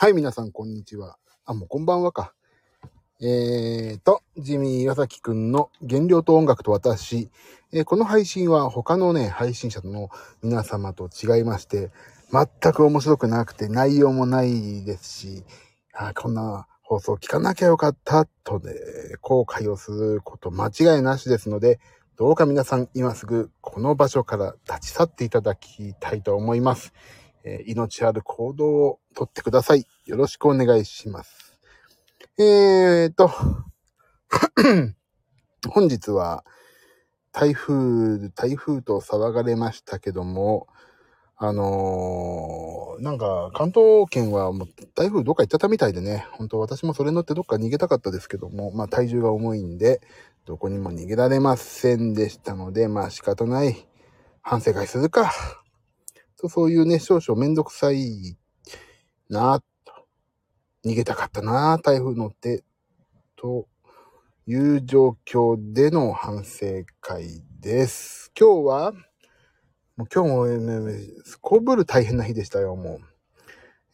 はい、皆さん、こんにちは。あ、もうこんばんはか。えーと、ジミー岩崎くんの原料と音楽と私。えーこの配信は他のね、配信者の皆様と違いまして、全く面白くなくて内容もないですし、あこんな放送聞かなきゃよかったとね、後悔をすること間違いなしですので、どうか皆さん今すぐこの場所から立ち去っていただきたいと思います。えー命ある行動をとってください。よろしくお願いします。えーと、本日は台風、台風と騒がれましたけども、あのーなんか関東圏はもう台風どっか行っちゃったみたいでね、本当私もそれ乗ってどっか逃げたかったですけども、まあ体重が重いんで、どこにも逃げられませんでしたので、まあ仕方ない。反省会するか。とそういうね、少々めんどくさいな。逃げたかったな台風乗って。という状況での反省会です。今日は、もう今日もね、すこぶる大変な日でしたよ、も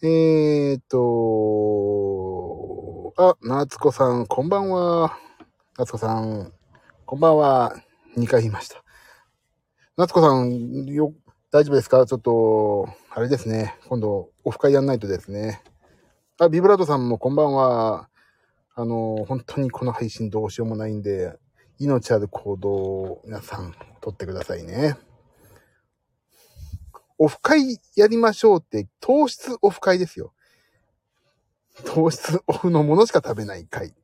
う。えーと、あ、夏子さん、こんばんは。夏子さん、こんばんは。2回言いました。夏子さん、よ、大丈夫ですかちょっと、あれですね。今度、オフ会やんないとですね。あ、ビブラートさんもこんばんは。あの、本当にこの配信どうしようもないんで、命ある行動を皆さん、とってくださいね。オフ会やりましょうって、糖質オフ会ですよ。糖質オフのものしか食べない会。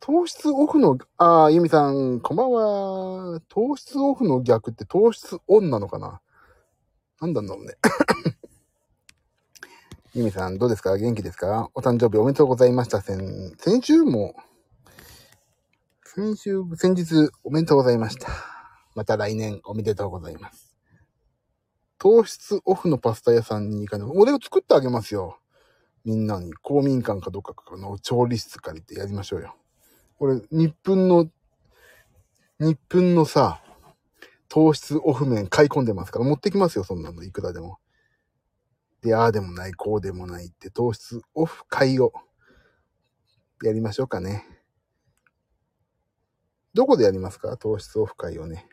糖質オフの、あー、ゆみさん、こんばんは。糖質オフの逆って糖質オンなのかな？なんだろうね。ゆみさん、どうですか？元気ですか？お誕生日おめでとうございました。先、先週も、先週、先日おめでとうございました。また来年おめでとうございます。糖質オフのパスタ屋さんに行かない。俺が作ってあげますよ。みんなに公民館かどっかかの調理室借りてやりましょうよ。俺、日分の、日分のさ、糖質オフ麺買い込んでますから持ってきますよ、そんなの、いくらでも。で、ああでもない、こうでもないって糖質オフ会をやりましょうかね。どこでやりますか？糖質オフ会をね。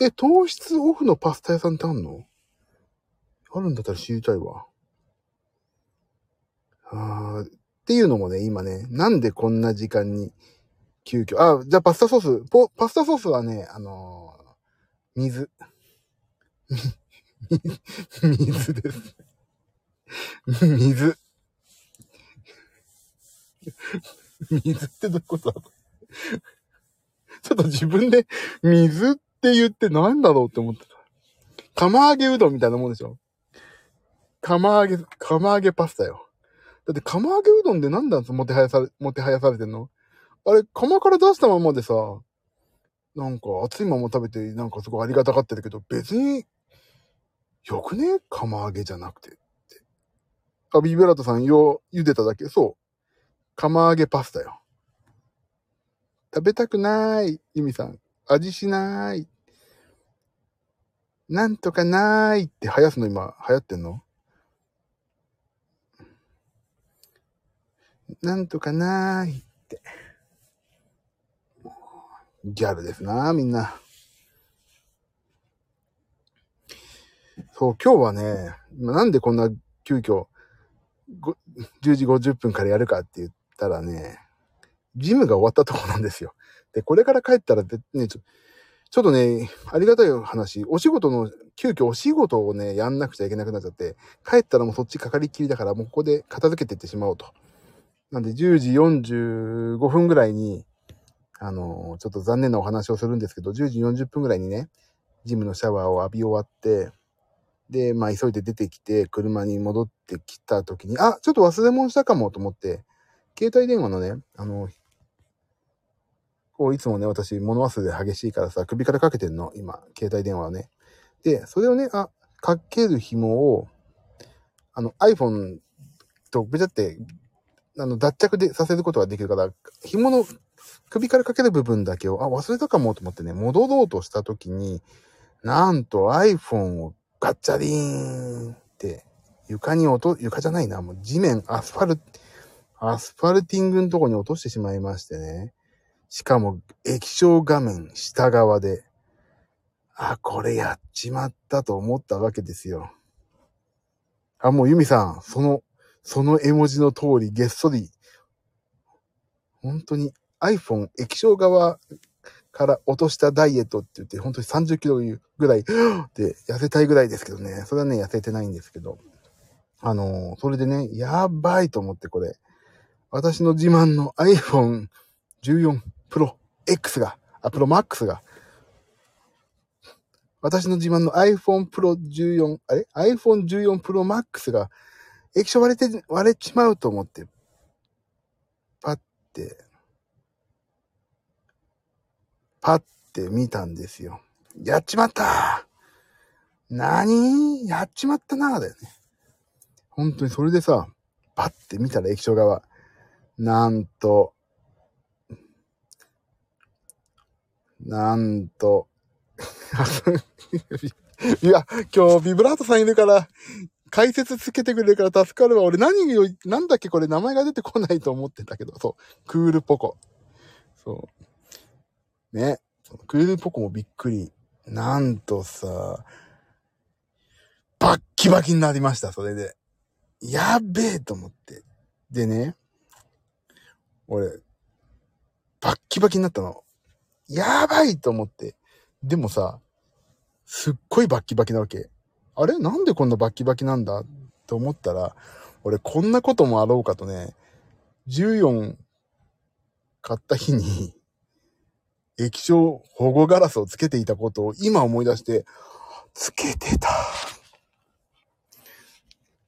え、糖質オフのパスタ屋さんってあんの？あるんだったら知りたいわ。あーっていうのもね、今ね、なんでこんな時間に急遽、あ、じゃあパスタソース、ポパスタソースはね、あのー水。水です。水。水ってどういうことだちょっと自分で水って言って何だろうって思ってた。釜揚げうどんみたいなもんでしょ釜揚げ、釜揚げパスタよ。だって釜揚げうどんで何なんですもてはやされ、もてはやされてんの？あれ、釜から出したままでさ、なんか熱いまま食べて、なんかすごいありがたがってるけど、別に、よくね？釜揚げじゃなくてって。あ、ビブラートさん、よ、茹でただけそう。釜揚げパスタよ。食べたくない。ユミさん。味しない。なんとかないって流行すの今流行ってんの？なんとかないって。ギャルですな、みんな。そう、今日はね、なんでこんな急遽、10時50分からやるかって言ったらね、ジムが終わったとこなんですよ。で、これから帰ったら、ね、ちょちょっとね、ありがたい話、お仕事の、急遽お仕事をね、やんなくちゃいけなくなっちゃって、帰ったらもうそっちかかりっきりだから、もうここで片付けていってしまおうと。なんで、10時45分ぐらいに、あの、ちょっと残念なお話をするんですけど、10時40分ぐらいにね、ジムのシャワーを浴び終わって、で、まあ、急いで出てきて、車に戻ってきた時に、あ、ちょっと忘れ物したかもと思って、携帯電話のね、あの、こういつもね、私、物忘れ激しいからさ、首からかけてんの、今、携帯電話をね。で、それをね、あ、かける紐を、あの、iPhone とぐちゃって、あの、脱着でさせることができるから、紐の首からかける部分だけを、あ、忘れたかもと思ってね、戻ろうとした時に、なんと iPhone をガッチャリーンって床に落と、床じゃないな、もう地面、アスファル、アスファルティングのとこに落としてしまいましてね。しかも液晶画面下側で、あ、これやっちまったと思ったわけですよ。あ、もうユミさん、その、その絵文字の通りげっそり、本当に iPhone 液晶側から落としたダイエットって言って、本当に30キロぐらい で痩せたいぐらいですけどね。それはね、痩せてないんですけど。あのー、それでね、やばいと思ってこれ。私の自慢の iPhone 14 Pro X が、あ、Pro Max が、私の自慢の iPhone Pro 14、あれ ?iPhone 14 Pro Max が液晶割れて、割れちまうと思って、パッて、パッて見たんですよ。やっちまったなにやっちまったなだよね。本当にそれでさ、パッて見たら液晶側。なんと、なんと、いや、今日ビブラートさんいるから、解説つけてくれるから助かるわ。俺何を、なんだっけこれ名前が出てこないと思ってたけど、そう。クールポコ。そう。ね。クールポコもびっくり。なんとさ、バッキバキになりました、それで。やべえと思って。でね、俺、バッキバキになったの。やばいと思って。でもさ、すっごいバッキバキなわけ。あれ？なんでこんなバッキバキなんだ？と思ったら、俺こんなこともあろうかとね、14買った日に、液晶保護ガラスをつけていたことを今思い出して、つけてた。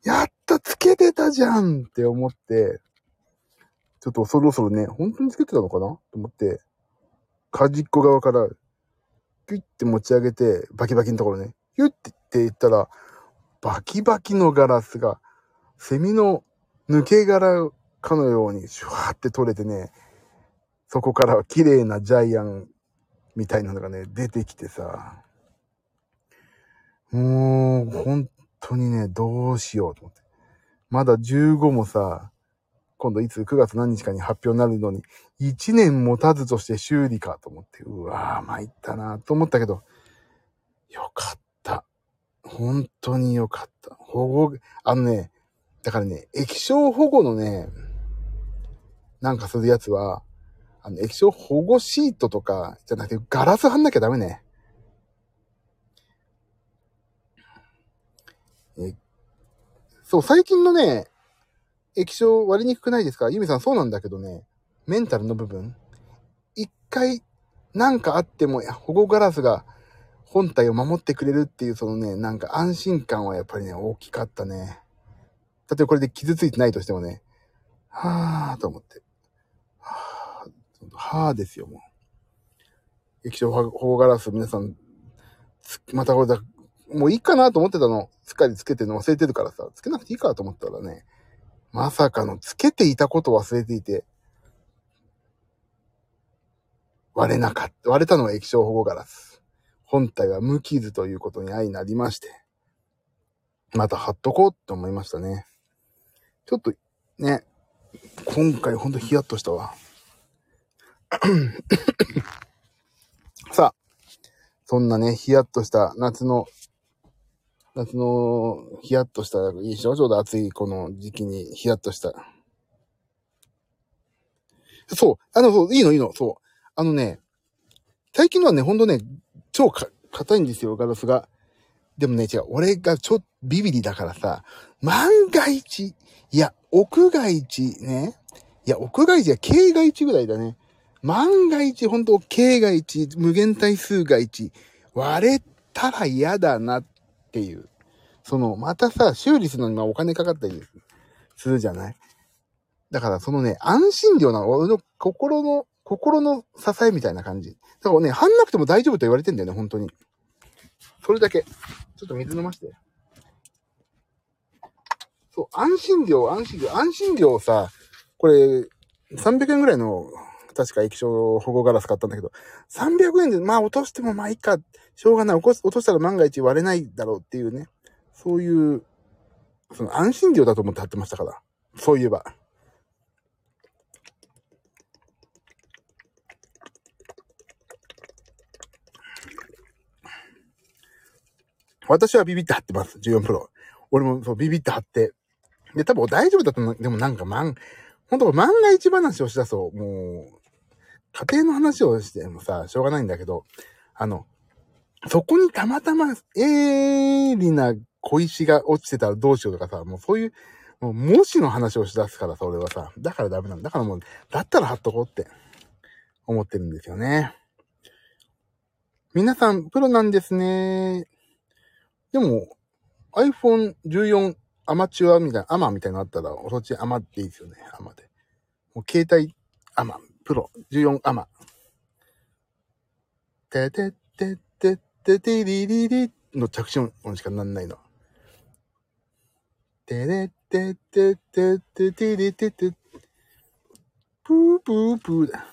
やったつけてたじゃんって思って、ちょっとそろそろね、本当につけてたのかな？と思って、端っこ側からピュッて持ち上げて、バキバキのところね、ヒュッて言ったら、バキバキのガラスが、セミの抜け殻かのようにシュワーって取れてね、そこからは綺麗なジャイアンみたいなのがね、出てきてさ、もう、本当にね、どうしようと思って。まだ15もさ、今度いつ9月何日かに発表になるのに、1年持たずとして修理かと思って、うわぁ、参ったなと思ったけど、よかった。本当によかった。保護、あのね、だからね、液晶保護のね、なんかするやつは、あの、液晶保護シートとか、じゃなくて、ガラス貼んなきゃダメね。え、そう、最近のね、液晶割りにくくないですか？ユミさんそうなんだけどね、メンタルの部分、一回なんかあっても保護ガラスが本体を守ってくれるっていうそのね、なんか安心感はやっぱりね、大きかったね。例えばこれで傷ついてないとしてもね、はぁーと思って。はぁ、ですよ、もう。液晶保護ガラス皆さん、またこれだ、もういいかなと思ってたの。すっかりつけてるの忘れてるからさ、つけなくていいかと思ったらね、まさかのつけていたこと忘れていて、割れなかった。割れたのは液晶保護ガラス。本体は無傷ということに相なりまして、また貼っとこうって思いましたね。ちょっと、ね、今回ほんとヒヤッとしたわ。さあ、そんなね、ヒヤッとした夏の夏のヒヤッとした、いいでしょ？ちょうど暑いこの時期にヒヤッとした。そう。あの、そう、いいのいいの。そう。あのね、最近のはね、ほんとね、超か、硬いんですよ、ガラスが。でもね、違う。俺がちょっとビビリだからさ、万が一、いや、屋外地ね。いや、屋外地は境外地ぐらいだね。万が一、ほんと、境外地、無限対数外地、割れたら嫌だなっていう。その、またさ、修理するのにお金かかったりするじゃない？だからそのね、安心料なの。俺の心の、心の支えみたいな感じ。だからね、貼んなくても大丈夫と言われてんだよね、本当に。それだけ。ちょっと水飲まして。そう、安心料、安心料、安心料さ、これ、300円ぐらいの、確か液晶保護ガラス買ったんだけど、300円で、まあ落としてもまあいいか。しょうがない。落としたら万が一割れないだろうっていうね。そういう、その安心料だと思って貼ってましたから。そういえば。私はビビって貼ってます。14プロ。俺もそうビビって貼って。で、多分大丈夫だと思う。でもなんか万、本当万が一話をしだそう。もう、家庭の話をしてもさ、しょうがないんだけど、あの、そこにたまたま、鋭利な小石が落ちてたらどうしようとかさ、もうそういう、もう、もしの話をしだすからさ、俺はさ、だからダメなんだ。だからもう、だったら貼っとこうって思ってるんですよね。皆さん、プロなんですね。でも、iPhone 14アマチュアみたいな、アマみたいなのあったら、そっちアマっていいですよね。アマで。もう携帯アマ、プロ、14アマ。ててててててりりりの着信音しかなんないの。てれてててててりてて、プープープーだ。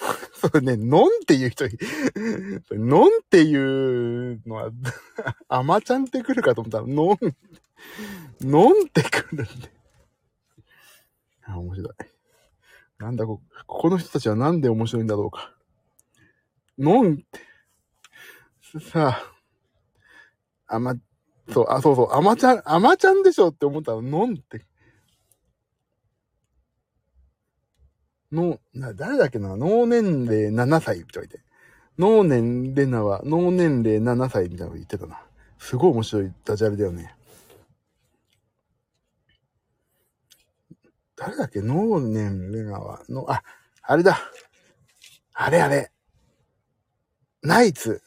それね、のんっていう人、のんっていうのは、あまちゃんって来るかと思ったら、のん、のんって来るんで。あ、面白い。なんだこ、ここの人たちはなんで面白いんだろうか。のんって、さあ、あま、そう、あ、そうそう、あまちゃん、あまちゃんでしょって思ったら、のんって。の、な、誰だっけな脳年齢7歳って言われて。脳年レナは脳年齢7歳みたいなこと言ってたな。すごい面白いダジャレだよね。誰だっけ？脳年レナは、の、あ、あれだ。あれあれ。ナイツ。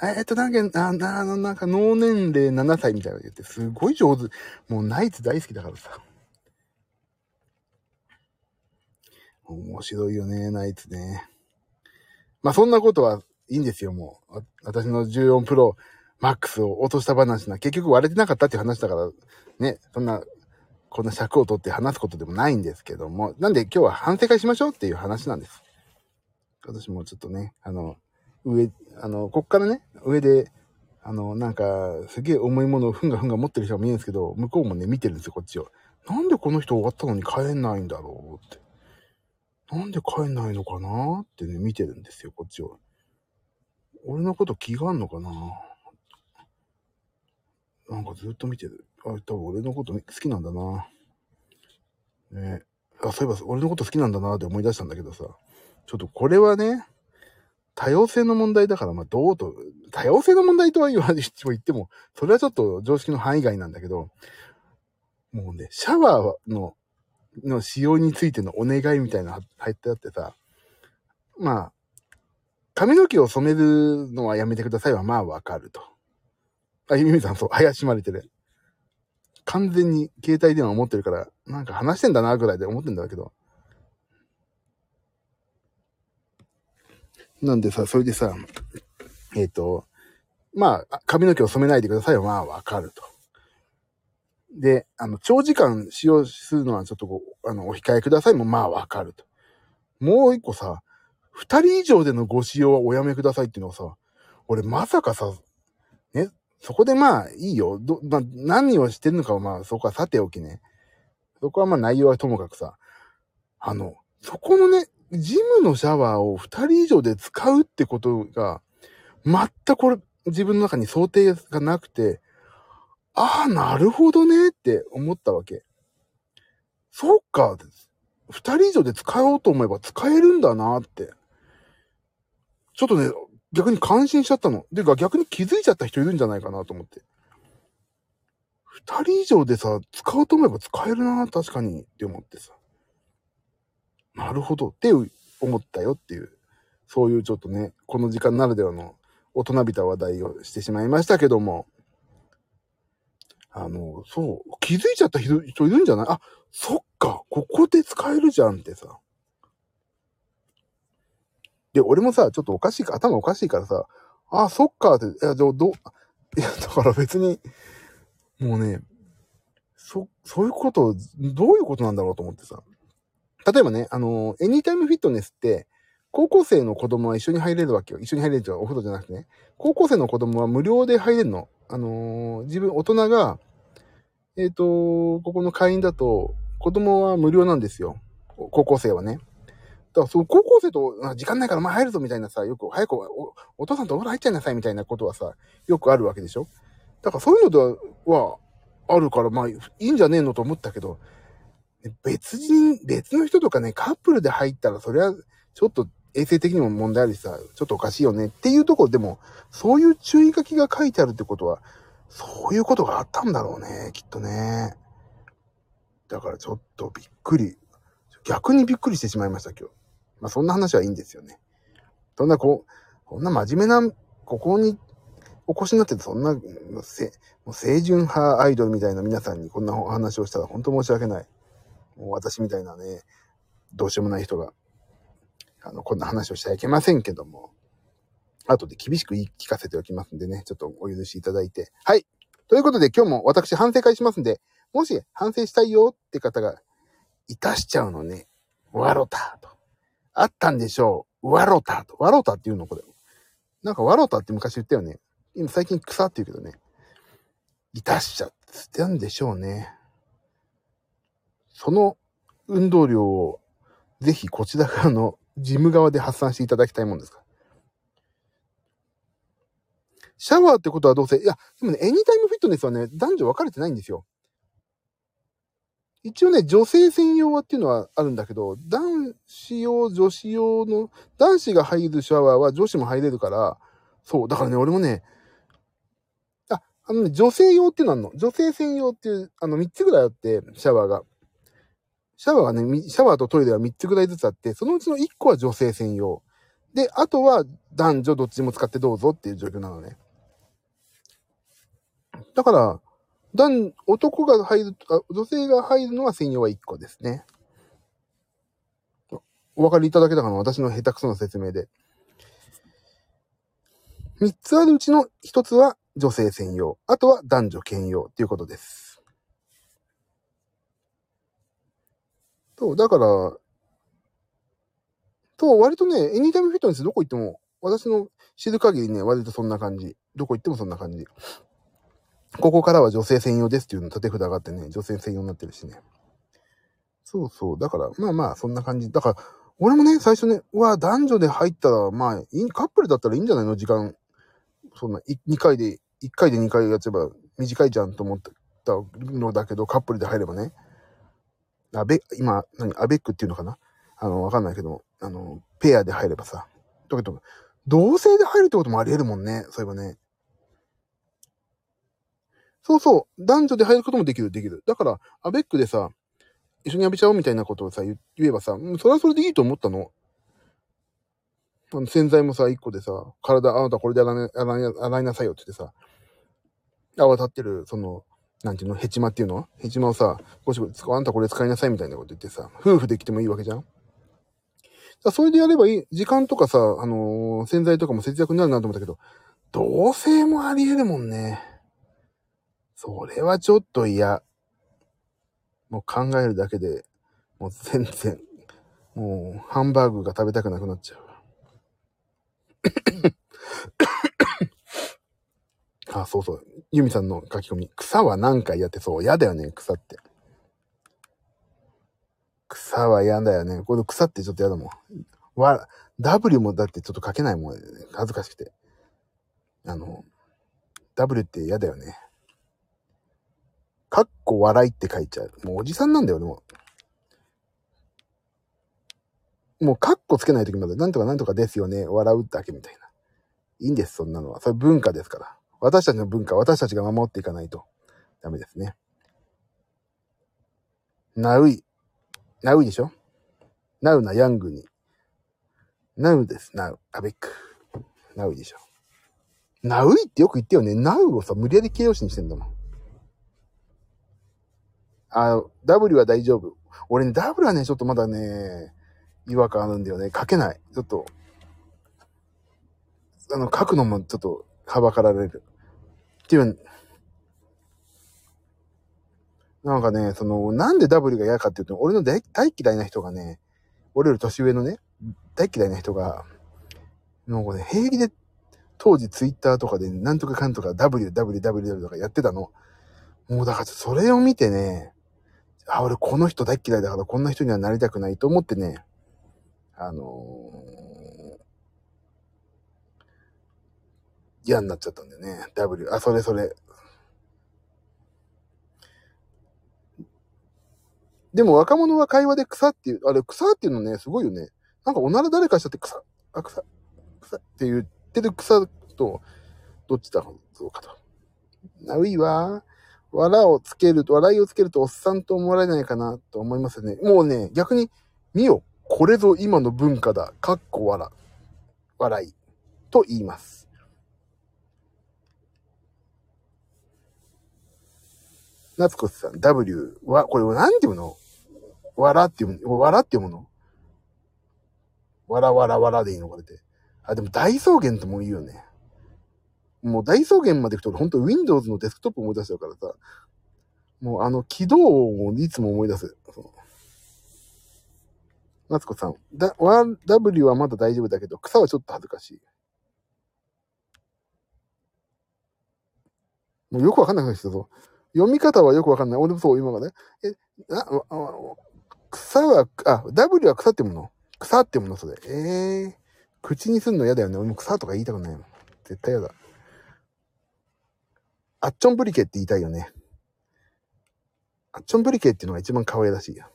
えっと、なんか、あ、の、なんか脳年齢7歳みたいなこと言って、すごい上手。もうナイツ大好きだからさ。面白いよね、ナイツね。まあそんなことはいいんですよ、もう。私の14プロマックスを落とした話な。結局割れてなかったって話だから、ね、そんな、こんな尺を取って話すことでもないんですけども。なんで今日は反省会しましょうっていう話なんです。私もちょっとね、あの、上、あの、こっからね、上で、あの、なんか、すげえ重いものをふんがふんが持ってる人が見えるんですけど、向こうもね、見てるんですよ、こっちを。なんでこの人終わったのに帰んないんだろうって。なんで帰んないのかなってね、見てるんですよ、こっちを。俺のこと気があんのかななんかずっと見てる。あ、多分俺のこと好きなんだな。ねあ、そういえば俺のこと好きなんだなって思い出したんだけどさ。ちょっとこれはね、多様性の問題だから、まあどうと、多様性の問題とは言わ 言っても、それはちょっと常識の範囲外なんだけど、もうね、シャワーのの使用についてのお願いみたいな入ってあってさ、まあ、髪の毛を染めるのはやめてくださいはまあわかると。あ、ゆみみさんそう、怪しまれてる。完全に携帯電話持ってるから、なんか話してんだなぐらいで思ってんだけど。なんでさ、それでさ、えっ、ー、と、まあ、髪の毛を染めないでくださいはまあわかると。で、あの、長時間使用するのはちょっとこう、あの、お控えくださいもまあわかると。もう一個さ、二人以上でのご使用はおやめくださいっていうのはさ、俺まさかさ、そこでまあいいよ。ど、まあ何をしてるのかはまあそこはさておきね。そこはまあ内容はともかくさ、あの、そこのね、ジムのシャワーを二人以上で使うってことが、全くこれ、自分の中に想定がなくて、ああ、なるほどねって思ったわけ。そっか、二人以上で使おうと思えば使えるんだなって。ちょっとね、逆に感心しちゃったの。でか逆に気づいちゃった人いるんじゃないかなと思って。二人以上でさ、使おうと思えば使えるな、確かにって思ってさ。なるほどって思ったよっていう、そういうちょっとね、この時間ならではの大人びた話題をしてしまいましたけども、あの、そう、気づいちゃった人いるんじゃない？あ、そっか、ここで使えるじゃんってさ。で、俺もさ、ちょっとおかしいか、頭おかしいからさ、あ、そっかって、いや、ど、ど、いや、だから別に、もうね、そ、そういうこと、どういうことなんだろうと思ってさ。例えばね、あの、エニタイムフィットネスって、高校生の子供は一緒に入れるわけよ。一緒に入れるというかお風呂じゃなくてね。高校生の子供は無料で入れるの。あのー自分、大人が、えっ、と、ここの会員だと、子供は無料なんですよ。高校生はね。だから、そう、高校生と、時間ないからお前入るぞみたいなさ、よく、早くお、お父さんとお風呂入っちゃいなさいみたいなことはさ、よくあるわけでしょ？だからそういうのでは、あるから、まあ、いいんじゃねえのと思ったけど、別人、別の人とかね、カップルで入ったら、それは、ちょっと衛生的にも問題あるしさ、ちょっとおかしいよねっていうところでも、そういう注意書きが書いてあるってことは、そういうことがあったんだろうね、きっとね。だからちょっとびっくり。逆にびっくりしてしまいました、今日。まあそんな話はいいんですよね。そんなこう、こんな真面目な、ここにお越しになってて、そんな、せもう清純派アイドルみたいな皆さんにこんなお話をしたら本当申し訳ない。もう私みたいなね、どうしようもない人が、あの、こんな話をしちゃいけませんけども、後で厳しく言い聞かせておきますんでね、ちょっとお許しいただいて。はい。ということで今日も私反省会しますんで、もし反省したいよって方がいたしちゃうのね、わろたと。あったんでしょう。わろたと。わろたっていうのこれ。なんかわろたって昔言ったよね。今最近草って言うけどね。いたしちゃってたんでしょうね。その運動量をぜひこちら側のジム側で発散していただきたいもんですか。シャワーってことはどうせ、いや、でもね、エニタイムフィットネスはね、男女分かれてないんですよ。一応ね、女性専用はっていうのはあるんだけど、男子用、女子用の、男子が入るシャワーは女子も入れるから、そう、だからね、俺もね、あ、あのね、女性用っていうのあるの。女性専用っていう、あの、3つぐらいあって、シャワーが。シャワーがね、シャワーとトイレは3つぐらいずつあって、そのうちの1個は女性専用。で、あとは男女どっちも使ってどうぞっていう状況なのね。だから、男、男が入る、あ女性が入るのは専用は1個ですね。お分かりいただけたかな？私の下手くそな説明で。3つあるうちの1つは女性専用。あとは男女兼用っていうことです。そう、だから、そう、割とね、エニタイムフィットネスどこ行っても、私の知る限りね、割とそんな感じ。どこ行ってもそんな感じ。ここからは女性専用ですっていうの縦札があってね、女性専用になってるしね。そうそう。だから、まあまあ、そんな感じ。だから、俺もね、最初ね、うわ、男女で入ったら、まあ、いいカップルだったらいいんじゃないの？時間。そんな、い2回で、1回で2回やっちゃえば短いじゃんと思ったのだけど、カップルで入ればね。アベ、今、何、アベックっていうのかな？あの、わかんないけど、あの、ペアで入ればさ。だけど、同性で入るってこともあり得るもんね。そういえばね。そうそう。男女で入ることもできる、できる。だから、アベックでさ、一緒に浴びちゃおうみたいなことをさ、言えばさ、それはそれでいいと思ったの。あの洗剤もさ、一個でさ、体、あなたこれで洗いな洗いな洗いなさいよって言ってさ、泡立ってる、その、なんていうの、ヘチマっていうの？ヘチマをさ、ゴシゴシ、あんたこれ使いなさいみたいなこと言ってさ、夫婦できてもいいわけじゃん？だそれでやればいい。時間とかさ、あのー洗剤とかも節約になるなと思ったけど、同性もあり得るもんね。それはちょっと嫌。もう考えるだけで、もう全然、もうハンバーグが食べたくなくなっちゃう。あ、そうそう。ユミさんの書き込み。草は何回やってそう。嫌だよね、草って。草は嫌だよね。これ草ってちょっと嫌だもん。わ、W もだってちょっと書けないもん。恥ずかしくて。あの、W って嫌だよね。かっこ笑いって書いちゃう。もうおじさんなんだよね、もう。もう、かっこつけないときまで、なんとかなんとかですよね。笑うだけみたいな。いいんです、そんなのは。それ文化ですから。私たちの文化、私たちが守っていかないとダメですね。ナウイ。ナウイでしょ？ナウなヤングに。ナウです、ナウ。アベック。ナウイでしょ。ナウイってよく言ってよね。ナウをさ、無理やり形容詞にしてんだもん。あ、W は大丈夫。俺ね、W はね、ちょっとまだね、違和感あるんだよね。書けない。ちょっと、あの、書くのもちょっと、はばかられる。っていう、なんかね、その、なんで W が嫌かっていうと、俺の大大嫌いな人がね、俺より年上のね、大嫌いな人が、もうね、平気で、当時ツイッターとかで、なんとかかんとか WWW とかやってたの。もうだからそれを見てね、あ、俺この人大嫌いだからこんな人にはなりたくないと思ってね、あのー、嫌になっちゃったんだよね。W、あ、それそれ。でも若者は会話で草っていう、あれ草っていうのね、すごいよね。なんかおなら誰かしちゃって草、あ、草、草って言ってる草と、どっちだろうかと。ないわ。笑をつけると、笑いをつけるとおっさんと思われないかなと思いますよね。もうね、逆に、見よ、これぞ今の文化だ。かっこ笑。笑い。と言います。夏子さん、W は、これなんていうの？笑っていうの笑っていうものわらわらわらでいいのこれで。あ、でも大草原とも言うよね。もう大草原まで行くと、本当 Windows のデスクトップ思い出しちゃうからさ、もうあの起動音をいつも思い出す。夏子さん、だ、W はまだ大丈夫だけど、草はちょっと恥ずかしい。もうよくわかんなくなってきたぞ。読み方はよくわかんない。俺もそう、今まで。え、な、草は、あ、W は草ってもの草ってものそれ。ええー、口にすんの嫌だよね。俺も草とか言いたくないもん。絶対嫌だ。アッチョンブリケって言いたいよね。アッチョンブリケっていうのが一番可愛らしいよ。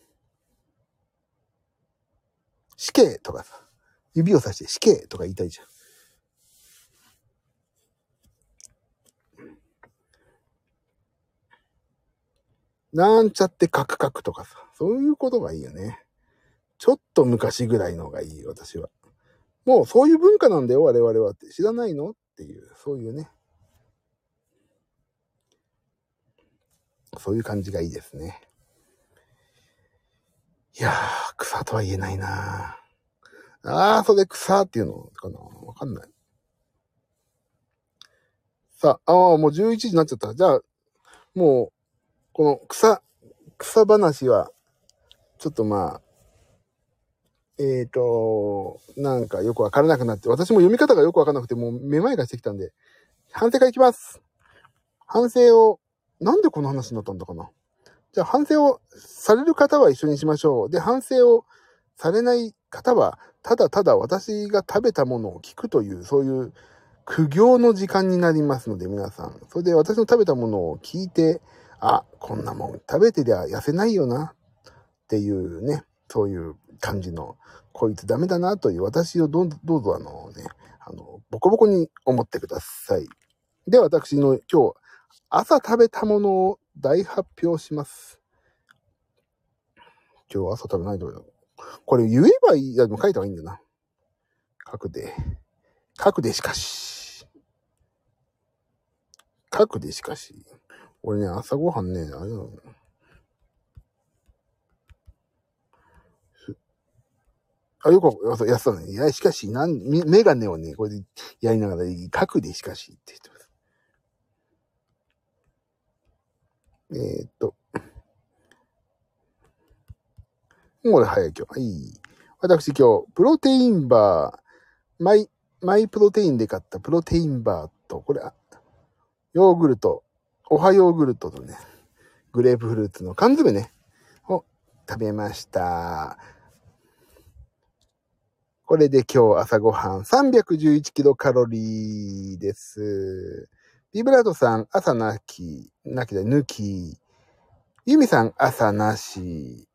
死刑とかさ、指をさして死刑とか言いたいじゃん。なんちゃってカクカクとかさ、そういうことがいいよね。ちょっと昔ぐらいのがいい、私は。もうそういう文化なんだよ、我々はって。知らないのっていう、そういうね。そういう感じがいいですね。いやー、草とは言えないなーあー、それ草っていうのかな？わかんない。さあ、ああ、もう11時になっちゃった。じゃあ、もう、この草、草話は、ちょっとまあ、えっ、ー、と、なんかよくわからなくなって、私も読み方がよくわからなくて、もうめまいがしてきたんで、反省会いきます。反省をなんでこの話になったんだかな？じゃあ反省をされる方は一緒にしましょう。で、反省をされない方は、ただただ私が食べたものを聞くという、そういう苦行の時間になりますので、皆さん。それで私の食べたものを聞いて、あ、こんなもん食べてりゃ痩せないよな、っていうね、そういう感じの、こいつダメだなという私をどどうぞあのね、あの、ボコボコに思ってください。で、私の今日、朝食べたものを大発表します。今日朝食べないと。これ言えばいい、でも書いた方がいいんだな。書くで。書くでしかし。書くでしかし。俺ね、朝ごはんね、あれなの。あ、よく、やったね。いや、しかし、なん、メガネをね、これでやりながら、書くでしかしって言ってます。えー、っと。これ早い今日。はい。私今日、プロテインバー、マイ、マイプロテインで買ったプロテインバーと、これ、ヨーグルト、おはヨーグルトとね、グレープフルーツの缶詰ね、を食べました。これで今日朝ごはん311キロカロリーです。ビブラートさん、朝なき、なきで抜き。ユミさん、朝なし。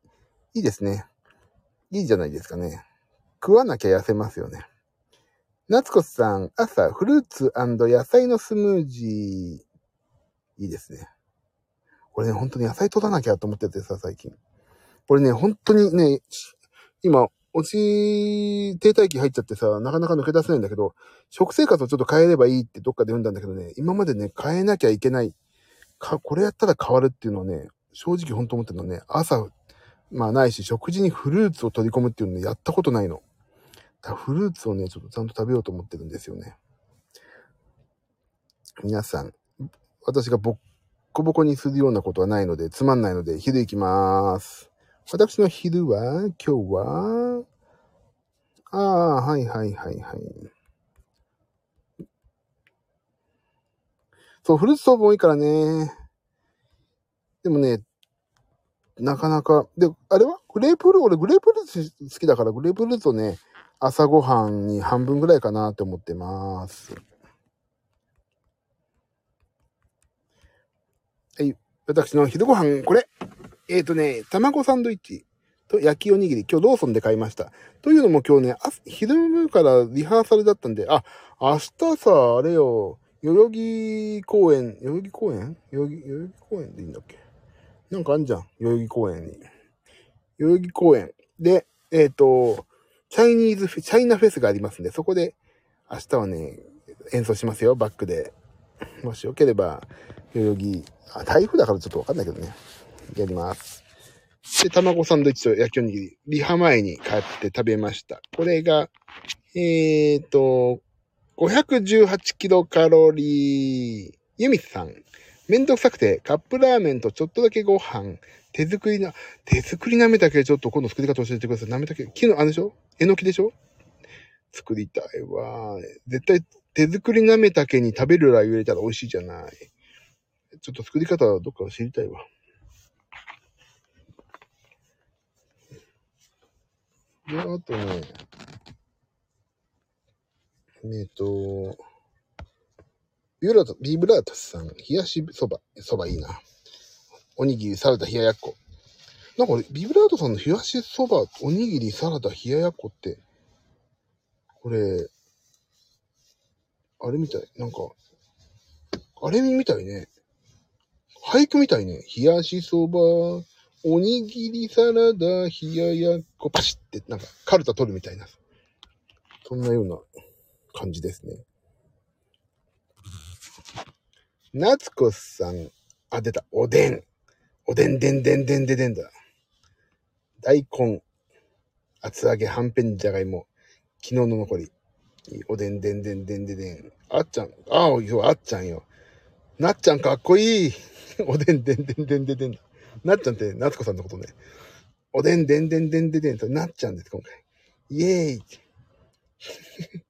いいですね。いいじゃないですかね。食わなきゃ痩せますよね。夏子さん、朝、フルーツ野菜のスムージー。いいですね。俺ね、本当に野菜取らなきゃと思っててさ、最近。これね、本当にね、今、落ち、停滞期入っちゃってさ、なかなか抜け出せないんだけど、食生活をちょっと変えればいいってどっかで読んだんだけどね、今までね、変えなきゃいけない。か、これやったら変わるっていうのはね、正直本当思ってるのはね、朝、まあないし、食事にフルーツを取り込むっていうのね、やったことないの。だフルーツをね、ちょっとちゃんと食べようと思ってるんですよね。皆さん、私がボッコボコにするようなことはないので、つまんないので、昼行きまーす。私の昼は、今日は、ああ、はいはいはいはい。そう、フルーツソープ多いからね。でもね、なかなか、で、あれは？グレープフルーツ、俺グレープフルーツ好きだから、グレープフルーツをね、朝ごはんに半分ぐらいかなって思ってます。はい。私の昼ご飯、これ。えっ、ー、とね、卵サンドイッチと焼きおにぎり、今日ローソンで買いました。というのも今日ね、あ昼からリハーサルだったんで、あ、明日さ、あれよ、代々木公園、代々木公園？代々木、代々木公園でいいんだっけ？なんかあんじゃん。代々木公園に。代々木公園で、えっ、ー、と、チャイニーズフェ、チャイナフェスがありますんで、そこで明日はね、演奏しますよ、バックで。もしよければ、代々木、あ、台風だからちょっとわかんないけどね。やります。で、卵サンドイッチと焼きおにぎり、リハ前に買って食べました。これが、えっ、ー、と、518キロカロリー。ユミさん。めんどくさくて、カップラーメンとちょっとだけご飯、手作りな、手作りなめたけちょっと今度作り方教えてください。なめたけ、木の、あれでしょ？えのきでしょ？作りたいわ。絶対手作りなめたけに食べるラー油入れたら美味しいじゃない。ちょっと作り方はどっか知りたいわ。で、あとね、えっと、ビブラート、ビブラートさん、冷やしそば、そばいいな。おにぎり、サラダ、冷ややっこ。なんか、ビブラートさんの冷やしそば、おにぎり、サラダ、冷ややっこって、これ、あれみたい。なんか、あれみたいね。俳句みたいね。冷やしそば、おにぎり、サラダ、冷ややっこ、パシって、なんか、カルタ取るみたいな。そんなような感じですね。夏子さん。あ、出た。おでん。おでんでんでんでんでんでんだ。大根。厚揚げ、はんぺんじゃがいも。昨日の残り。おでんでんでんでんでんでん。あっちゃん。ああ、よ、あっちゃんよ。なっちゃんかっこいい。おでんでんでんでんでんでんだ。なっちゃんって夏子さんのことね。おでんでんでんでんでんでんとなっちゃうんです、今回。イエーイ。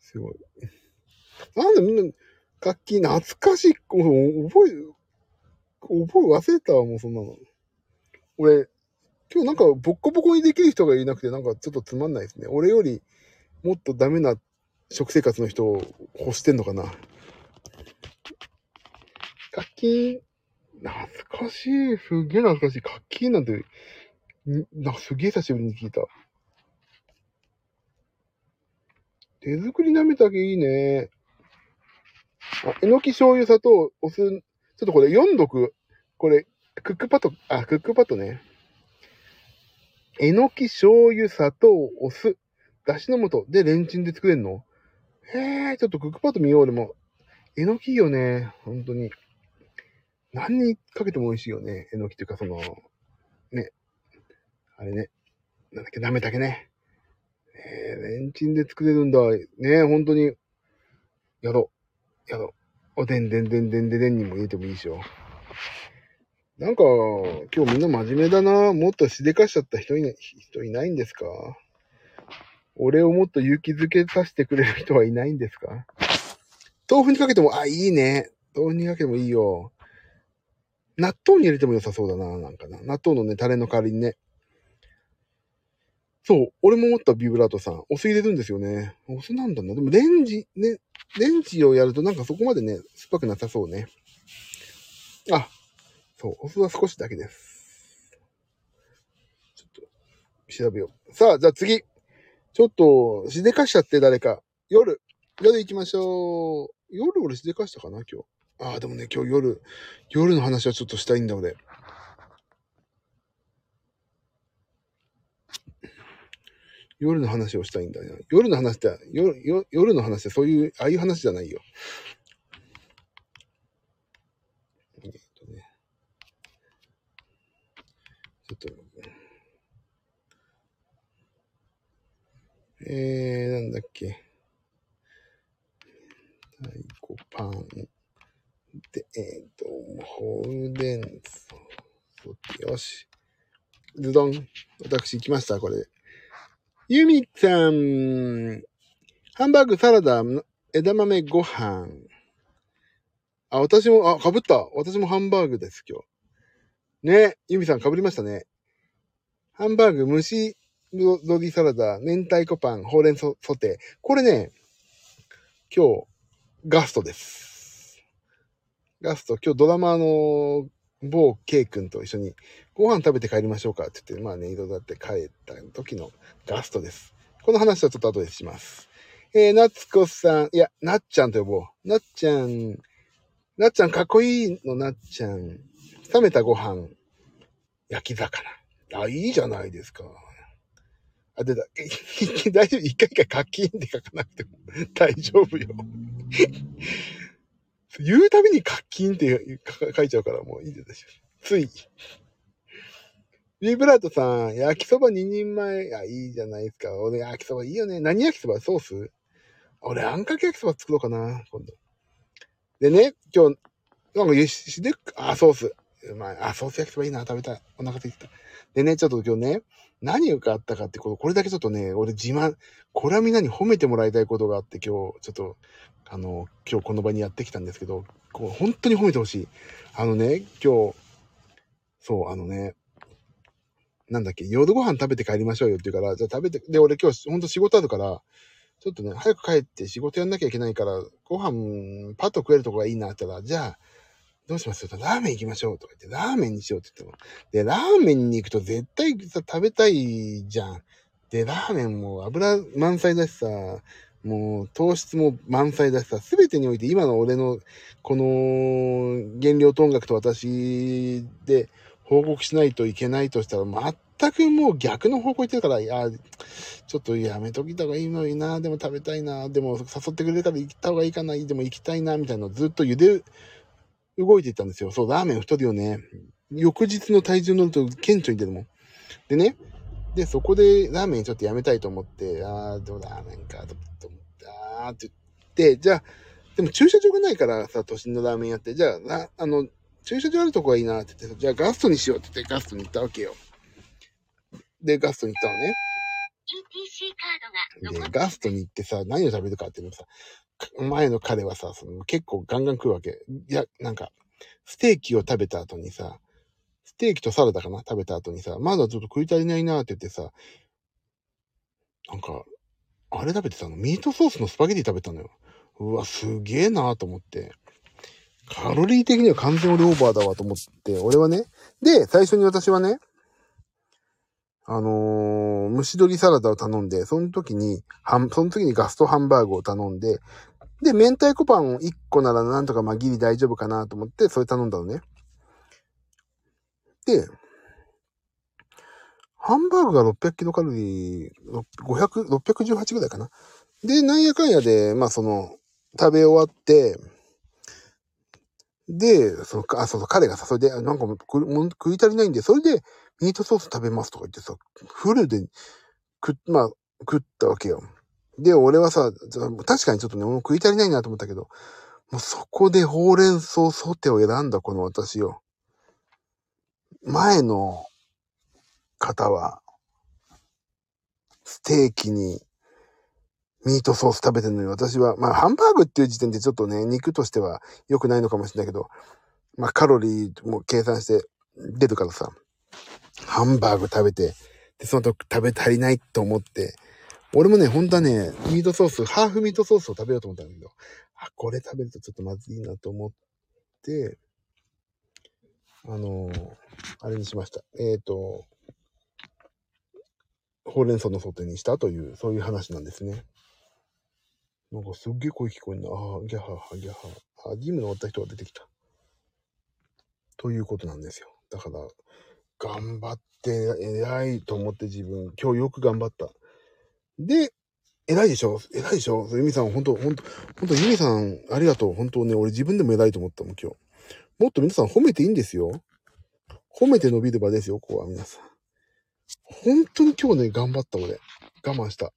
すごい。なんでみんな、楽器懐かしい。もう覚え、覚え忘れたわ、もうそんなの。俺、今日なんかボッコボコにできる人がいなくて、なんかちょっとつまんないですね。俺よりもっとダメな食生活の人を欲してんのかな。楽器、懐かしい。すげえ懐かしい。楽器なんて、なんかすげえ久しぶりに聞いた。手作りなめたけいいね。あ、えのき醤油砂糖、お酢、ちょっとこれ読んどく？これ、クックパッド、あ、クックパッドね。えのき醤油砂糖、お酢、だしの素でレンチンで作れんの？へえ、ちょっとクックパッド見よう、俺も。えのきいいよね、本当に。何にかけても美味しいよね。えのきっていうか、その、ね。あれね。なんだっけ、なめたけね。えー、レンチンで作れるんだ。ね本当に。やろう。やろう。おでんでんでんでんでんでんにも入れてもいいでしよ。なんか、今日みんな真面目だな。もっとしでかしちゃった人いない、人いないんですか？俺をもっと勇気づけさせてくれる人はいないんですか？豆腐にかけても、あ、いいね。豆腐にかけてもいいよ。納豆に入れても良さそうだな、なんかな。納豆のね、タレの代わりにね。そう、俺も思ったビブラートさん。お酢入れるんですよね。お酢なんだな。でもレンジ、ね、レンジをやるとなんかそこまでね、酸っぱくなさそうね。あ、そう、お酢は少しだけです。ちょっと、調べよう。さあ、じゃあ次。ちょっと、しでかしちゃって誰か。夜。夜行きましょう。夜俺しでかしたかな今日。ああ、でもね、今日夜、夜の話はちょっとしたいんだ、俺。夜の話をしたいんだよ。夜の話って、夜、夜の話ってそういう、ああいう話じゃないよ。えっとね。ちょっと、えー、なんだっけ。太鼓パン。で、えっ、と、ホールデンソ。よし。ズドン。私行きました、これ。ユミさん、ハンバーグ、サラダ、枝豆、ご飯。あ、私も、あ、被った。私もハンバーグです、今日。ね、ユミさん被りましたね。ハンバーグ、蒸し鶏サラダ、明太子パン、ほうれん草ソテー。これね、今日、ガストです。ガスト、今日ドラマの某 K 君と一緒にご飯食べて帰りましょうかって言って、まあね、いろいろだって帰った時のガストです。この話はちょっと後でします。えー、なつこさん、いや、なっちゃんと呼ぼう。なっちゃん、なっちゃんかっこいいのなっちゃん。冷めたご飯、焼き魚。あ、いいじゃないですか。あ、でだ、大丈夫？一回一回課金って書かなくても大丈夫よ。言うたびに課金って書いちゃうからもういいですよ。つい。ビブラートさん、焼きそば2人前。あ、いいじゃないですか。俺、焼きそばいいよね。何焼きそば？ソース？俺、あんかけ焼きそば作ろうかな、今度。でね、今日、なんか、よし、で、あ、ソース。うまい。あ、ソース焼きそばいいな、食べたい。お腹すいてた。でね、ちょっと今日ね、何があったかってこと、これだけちょっとね、俺自慢、これはみんなに褒めてもらいたいことがあって今日、ちょっと、あの、今日この場にやってきたんですけど、こう本当に褒めてほしい。あのね、今日、そう、あのね、なんだっけ、夜ご飯食べて帰りましょうよって言うから、じゃあ食べて、で、俺今日ほんと仕事あるから、ちょっとね、早く帰って仕事やんなきゃいけないから、ご飯パッと食えるとこがいいなって言ったら、じゃあ、どうしますラーメン行きましょうとか言って、ラーメンにしようって言っても。で、ラーメンに行くと絶対さ、食べたいじゃん。で、ラーメンも油満載だしさ、もう糖質も満載だしさ、すべてにおいて今の俺のこの原料と音楽と私で報告しないといけないとしたら、全くもう逆の方向行ってるから、いや、ちょっとやめときた方がいいのにな、でも食べたいな、でも誘ってくれたら行った方がいいかな、でも行きたいな、みたいなのずっと茹で、動いていったんですよ。そう、ラーメン太るよね。翌日の体重乗ると顕著に出るもん。でね、で、そこでラーメンちょっとやめたいと思って、あー、でもラーメンか、と思って、あーって言って、じゃあ、でも駐車場がないからさ、都心のラーメン屋って、じゃあ、あの、駐車場あるとこがいいなって言って、じゃあガストにしようって言ってガストに行ったわけよ。で、ガストに行ったのね。で、ガストに行ってさ、何を食べるかっていうのさ、前の彼はさ、その結構ガンガン食うわけ。いや、なんか、ステーキを食べた後にさ、ステーキとサラダかな？食べた後にさ、まだちょっと食い足りないなって言ってさ、なんか、あれ食べてたの？ミートソースのスパゲティ食べたのよ。うわ、すげえなと思って。カロリー的には完全俺オーバーだわと思って、俺はね。で、最初に私はね、あのー、蒸し鶏サラダを頼んで、その時に、はん、その時にガストハンバーグを頼んで、で、明太子パンを1個ならなんとかまあギリ大丈夫かなと思って、それ頼んだのね。で、ハンバーグが600キロカロリー、500、618ぐらいかな。で、なんやかんやで、まあその、食べ終わって、で、その、あ、そうそう、彼がさ、それで、なんかも食い足りないんで、それで、ミートソース食べますとか言ってさ、フルで食、まあ、食ったわけよ。で、俺はさ、確かにちょっとね、もう食い足りないなと思ったけど、もうそこでほうれん草ソテを選んだこの私よ。前の方は、ステーキにミートソース食べてるのに私は、まあハンバーグっていう時点でちょっとね、肉としては良くないのかもしれないけど、まあカロリーも計算して出るからさ、ハンバーグ食べて、で、その時食べ足りないと思って、俺もね、本当はね、ミートソース、ハーフミートソースを食べようと思ったんだけど、あ、これ食べるとちょっとまずいなと思って、あのー、あれにしました。えっ、ー、と、ほうれん草のソテーにしたという、そういう話なんですね。なんかすっげえ声聞こえんな。ああ、ギャハハ、ギャハあ、ジムの終わった人が出てきた。ということなんですよ。だから、頑張って偉いと思って自分、今日よく頑張った。で、偉いでしょ？偉いでしょ？ユミさん、本当本当本当ユミさん、ありがとう。本当ね、俺自分でも偉いと思ったもん、今日。もっと皆さん褒めていいんですよ。褒めて伸びる場ですよ、ここは皆さん。本当に今日ね、頑張った、俺。我慢した。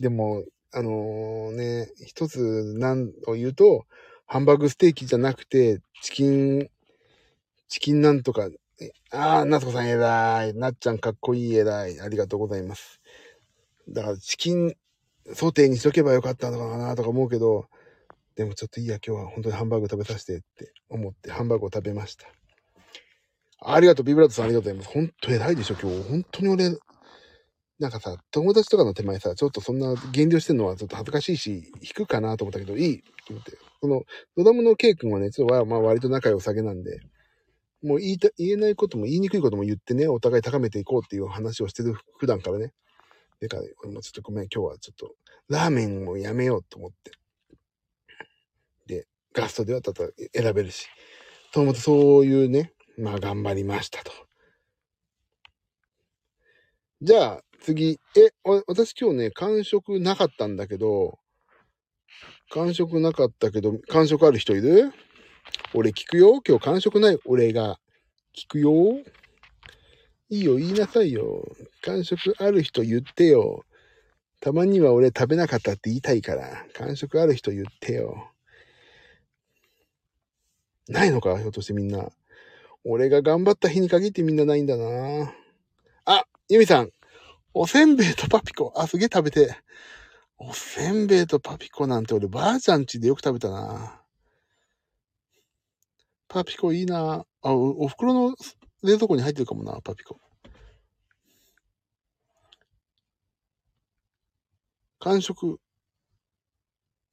でも、あのー、ね、一つ何を言うと、ハンバーグステーキじゃなくて、チキン、チキンなんとか、ああ、夏子さん偉い。なっちゃんかっこいい偉い。ありがとうございます。だからチキンソテーにしとけばよかったのかなとか思うけど、でもちょっといいや、今日は本当にハンバーグ食べさせてって思ってハンバーグを食べました。ありがとう、ビブラートさんありがとうございます。本当偉いでしょ、今日。本当に俺、なんかさ、友達とかの手前さ、ちょっとそんな減量してるのはちょっと恥ずかしいし、引くかなと思ったけど、いいって思って。この、ドダムの K 君はね、ちょっとまあ割と仲良さげなんで、もう言いた、言えないことも言いにくいことも言ってね、お互い高めていこうっていう話をしてる、普段からね。だから、ちょっとごめん、今日はちょっと、ラーメンもやめようと思って。ガストではただ選べるし。と思ってそういうね、まあ頑張りましたと。じゃあ、次。え、私今日ね、完食なかったんだけど、完食なかったけど、完食ある人いる？俺聞くよ。今日完食ない？俺が聞くよ。いいよ、言いなさいよ。完食ある人言ってよ。たまには俺食べなかったって言いたいから。完食ある人言ってよ。ないのかひょっとしてみんな。俺が頑張った日に限ってみんなないんだな。あ、ユミさん。おせんべいとパピコ。あ、すげえ食べて。おせんべいとパピコなんて俺ばあちゃんちでよく食べたな。パピコいいな。あ、お、お袋の冷蔵庫に入ってるかもな、パピコ。完食。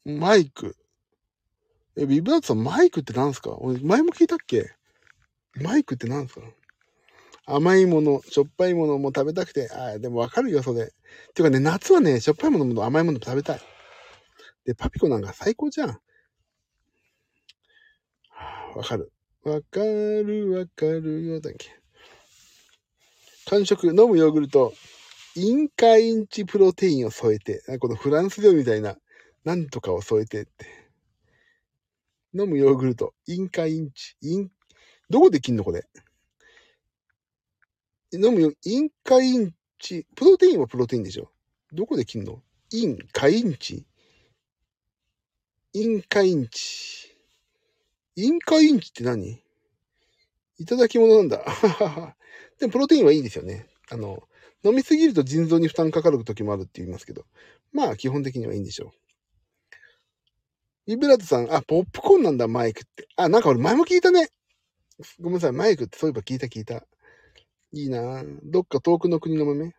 マイク。え、ビブラートさん、マイクって何すか？俺、前も聞いたっけ？マイクって何すか？甘いもの、しょっぱいものも食べたくて、ああ、でもわかるよ、それ。ていうかね、夏はね、しょっぱいものも甘いものも食べたい。で、パピコなんか最高じゃん。わかる。わかるわかるよだっけ。完食、飲むヨーグルト、インカインチプロテインを添えて、このフランス料理みたいな、なんとかを添えてって。飲むヨーグルト、インカインチ、イン、どこで切んのこれ？飲むよ、インカインチ、プロテインはプロテインでしょどこで切んの？インカインチインカインチ。インカインチって何？いただき物なんだ。でもプロテインはいいですよね。あの、飲みすぎると腎臓に負担かかる時もあるって言いますけど。まあ、基本的にはいいんでしょう。イブラッドさん、あ、ポップコーンなんだ、マイクって。あ、なんか俺前も聞いたね。ごめんなさい、マイクってそういえば聞いた聞いた。いいなどっか遠くの国の豆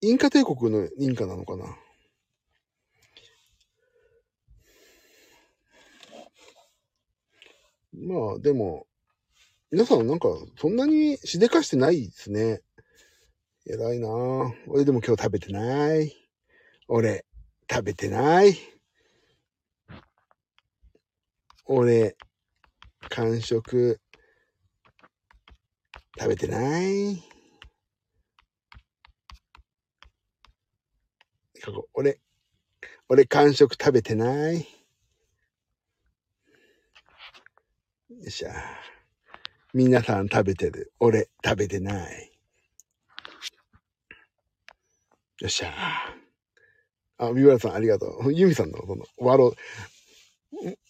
インカ帝国のインカなのかなまあ、でも、皆さんなんか、そんなにしでかしてないですね。偉いな俺でも今日食べてない。俺、食べてない。俺、完食、食べてない俺、俺完食食べてないよっしゃ。皆さん食べてる。俺食べてない。よっしゃ。あ、ビブラさんありがとう。ユミさんのこの、笑う。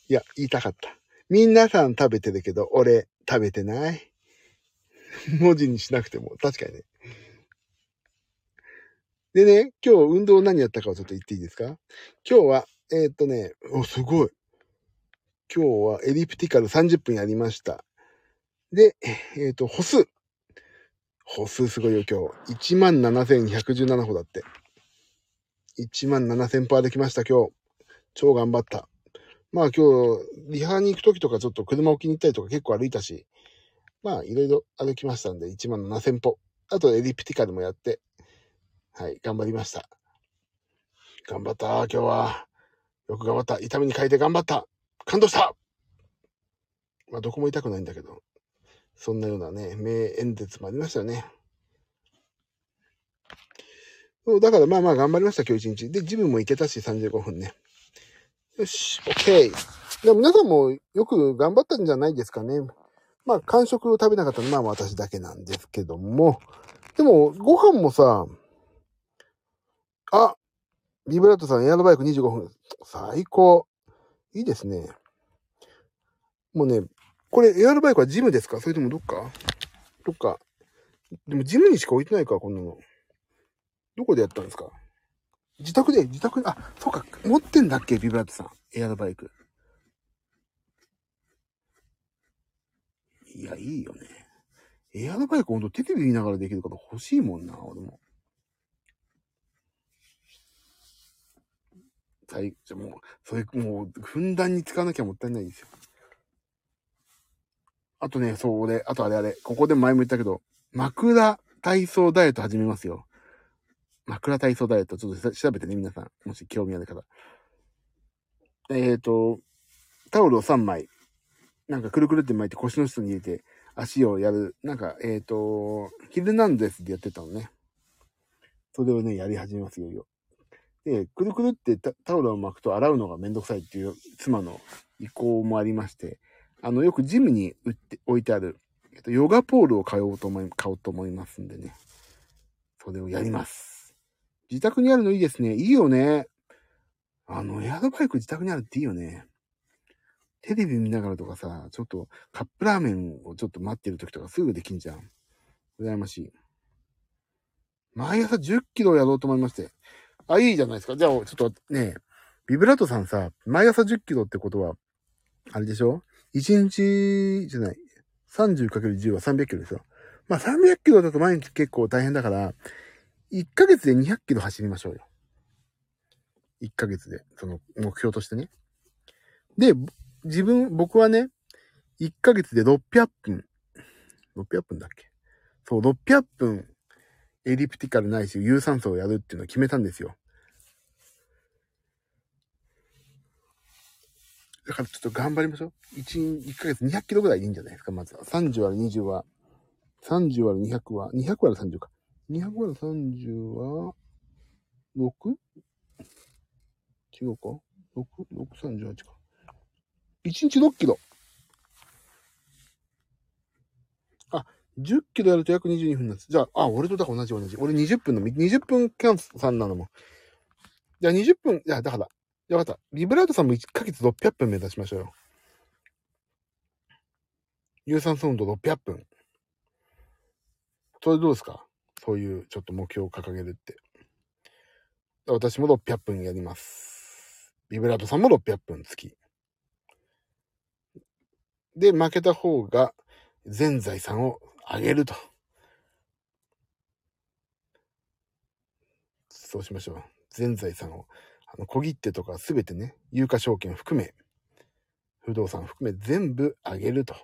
いや、言いたかった。皆さん食べてるけど、俺食べてない。文字にしなくても、確かにね。でね、今日運動何やったかをちょっと言っていいですか？今日は、えー、っとね、お、すごい。今日はエリプティカル30分やりました。で、えっ、と、歩数。歩数すごいよ、今日。17,117歩だって。1万7000歩歩きました、今日。超頑張った。まあ今日、リハに行くときとかちょっと車置きに行ったりとか結構歩いたし、まあいろいろ歩きましたんで、1万7000歩。あとエリプティカルもやって、はい、頑張りました。頑張った、今日は。よく頑張った。痛みに変えて頑張った。感動したまあ、どこも痛くないんだけど、そんなようなね、名演説もありましたよね。そう、だからまあまあ頑張りました、今日一日。で、ジムも行けたし、35分ね。よし、OK。でも皆さんもよく頑張ったんじゃないですかね。まあ、完食を食べなかったのはまあ私だけなんですけども。でも、ご飯もさ、あ、ビブラートさん、エアロバイク25分。最高。いいですね。もうね、これ、エアロバイクはジムですか？それともどっか？どっか。でもジムにしか置いてないか、こんなの。どこでやったんですか？自宅で、自宅で、あ、そうか、持ってんだっけ？ビブラートさん。エアロバイク。いや、いいよね。エアロバイクほんとテレビ見ながらできるから欲しいもんな、俺も。最、じゃもう、それ、もう、ふんだんに使わなきゃもったいないですよ。あとね、そう、俺、あとあれあれ、ここで前も言ったけど、枕体操ダイエット始めますよ。枕体操ダイエット、ちょっと調べてね、皆さん。もし興味ある方。えっ、ー、と、タオルを3枚、なんかくるくるって巻いて腰の下に入れて、足をやる。なんか、えっ、ー、と、ヒルナンデスでやってたのね。それをね、やり始めますよ、よ。で、くるくるってタオルを巻くと洗うのがめんどくさいっていう妻の意向もありまして、あの、よくジムに売って置いてある、えっと、ヨガポールを買おうと思い、買おうと思いますんでね。それをやります。自宅にあるのいいですね。いいよね。あの、エアドバイク自宅にあるっていいよね。テレビ見ながらとかさ、ちょっとカップラーメンをちょっと待ってる時とかすぐできんじゃん。羨ましい。毎朝10キロやろうと思いまして。あ、いいじゃないですか。じゃあ、ちょっとね、ビブラートさんさ、毎朝10キロってことは、あれでしょ ?1 日じゃない。30×10 は300キロですよ。まあ300キロだと毎日結構大変だから、1ヶ月で200キロ走りましょうよ。1ヶ月で、その目標としてね。で、自分、僕はね、1ヶ月で600分、600分だっけ？そう、600分、エリプティカルないし、有酸素をやるっていうのを決めたんですよ。だからちょっと頑張りましょう。1、1ヶ月200キロぐらいでいいんじゃないですか、まずは。30割20は、30割200は、200割30か。200m30 は、6? 違うか ?6、6、38か。1日6キロ。あ、10キロやると約22分なんです。じゃあ、あ、俺とだ同じ同じ。俺20分の、20分キャンさんなのも。じゃあ20分、いや、だから、よかった。ビブラートさんも1ヶ月600分目指しましょうよ。有酸素運動600分。それどうですか？そういうちょっと目標を掲げるって。私も600分やります。ビブラートさんも600分月。で、負けた方が全財産をあげると。そうしましょう。全財産を。あの、小切手とかすべてね、有価証券含め、不動産含め全部あげると。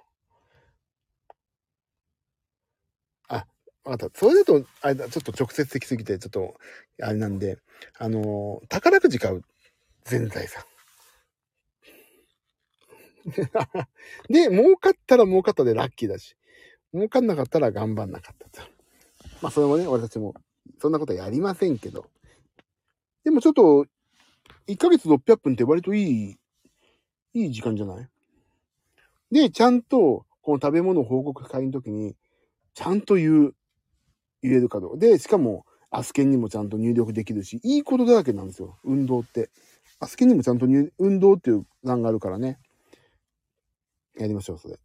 あ、わかった。それだと、あれだ、ちょっと直接的すぎて、ちょっと、あれなんで、あの宝くじ買う。全財産。で、儲かったら儲かったでラッキーだし、儲かんなかったら頑張んなかったと。まあ、それもね、俺たちも、そんなことはやりませんけど。でもちょっと、1ヶ月600分って割といい、いい時間じゃない？で、ちゃんと、この食べ物報告会の時に、ちゃんと言う、言えるかどうか。で、しかも、アスケンにもちゃんと入力できるし、いいことだらけなんですよ。運動って。アスケンにもちゃんと運動っていう欄があるからね。やりましょう、それ。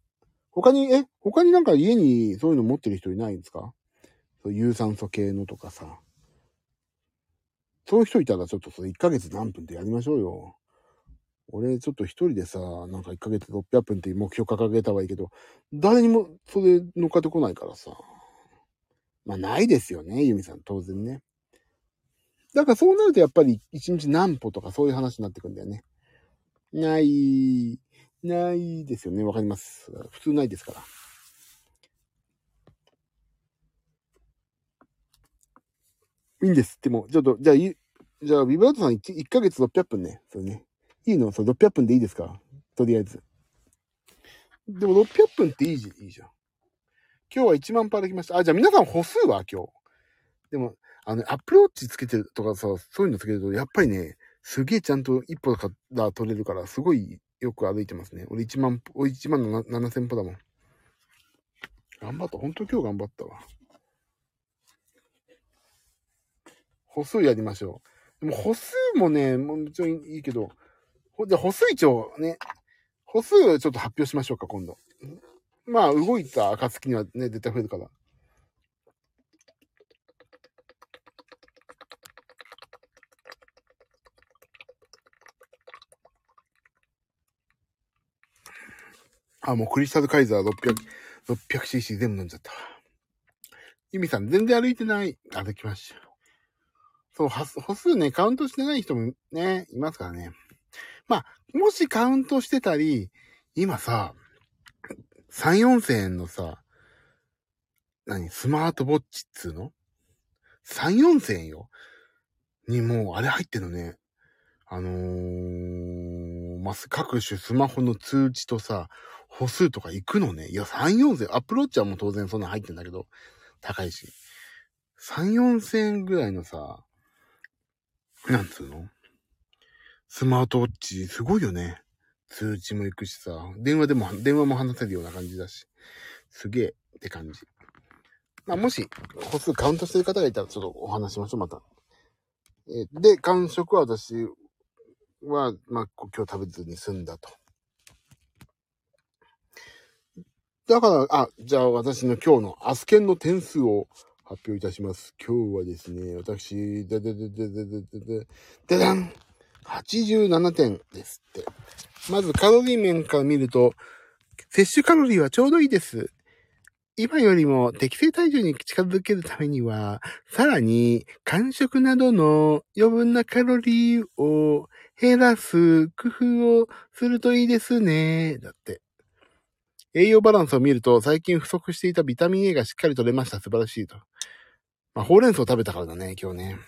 他に、え、他になんか家にそういうの持ってる人いないんですか？そう有酸素系のとかさ。そういう人いたらちょっとそれ1ヶ月何分ってやりましょうよ。俺ちょっと一人でさ、なんか1ヶ月600分っていう目標掲げたはいいけど、誰にもそれ乗っかってこないからさ。まあないですよね、ユミさん、当然ね。だからそうなるとやっぱり1日何歩とかそういう話になってくんだよね。ない。ないですよね。わかります。普通ないですから。いいんです。でも、ちょっと、じゃあ、じゃあ、ビブラートさん 1, 1ヶ月600分ね。それね。いいの？それ600分でいいですか？とりあえず。でも600分っていいじいいじゃん。今日は1万歩歩きました。あ、じゃあ皆さん歩数は今日。でも、あの、アップローチつけてるとかさ、そういうのつけると、やっぱりね、すげえちゃんと一歩から取れるから、すごいよく歩いてますね。俺1万、俺1万7千歩だもん。頑張った。本当今日頑張ったわ。歩数やりましょう。でも歩数もね、もちろんいいけど、じゃ歩数一応ね、歩数ちょっと発表しましょうか、今度。まあ、動いた暁にはね、絶対増えるから。あ、もうクリスタルカイザー 600cc 全部飲んじゃった。ユミさん、全然歩いてない。歩きました。そう、歩数ね、カウントしてない人もね、いますからね。まあ、もしカウントしてたり、今さ、3、4千円のさ、何、スマートウォッチっつうの ?3、4千円よ。にもう、あれ入ってんのね。あのー、まあ、各種スマホの通知とさ、歩数とか行くのね。いや、3、4千円。アップローチはもう当然そんな入ってんだけど、高いし。3、4千円ぐらいのさ、なんつうの？スマートウォッチ、すごいよね。通知も行くしさ、電話でも、電話も話せるような感じだし、すげえって感じ。まあ、もし、歩数カウントしてる方がいたらちょっとお話しましょう、また。えで、完食は私は、まあ、今日食べずに済んだと。だから、あ、じゃあ私の今日のアスケンの点数を発表いたします。今日はですね、私、でででででででで、でだん !87 点ですって。まずカロリー面から見ると、摂取カロリーはちょうどいいです。今よりも適正体重に近づけるためには、さらに間食などの余分なカロリーを減らす工夫をするといいですね。だって。栄養バランスを見ると、最近不足していたビタミン A がしっかり取れました。素晴らしいと。まあ、ほうれん草食べたからだね、今日ね。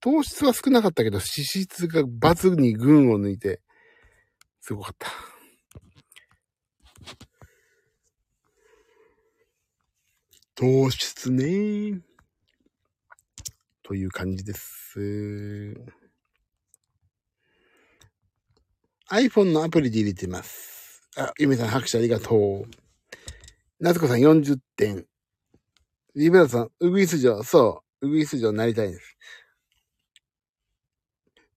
糖質は少なかったけど、脂質が抜に群を抜いて、すごかった。糖質ねという感じです。iPhone のアプリで入れてます。あ、ゆめさん拍手ありがとう。なつこさん40点。リブラさん、ウグイス城、そう、ウグイス城になりたいです。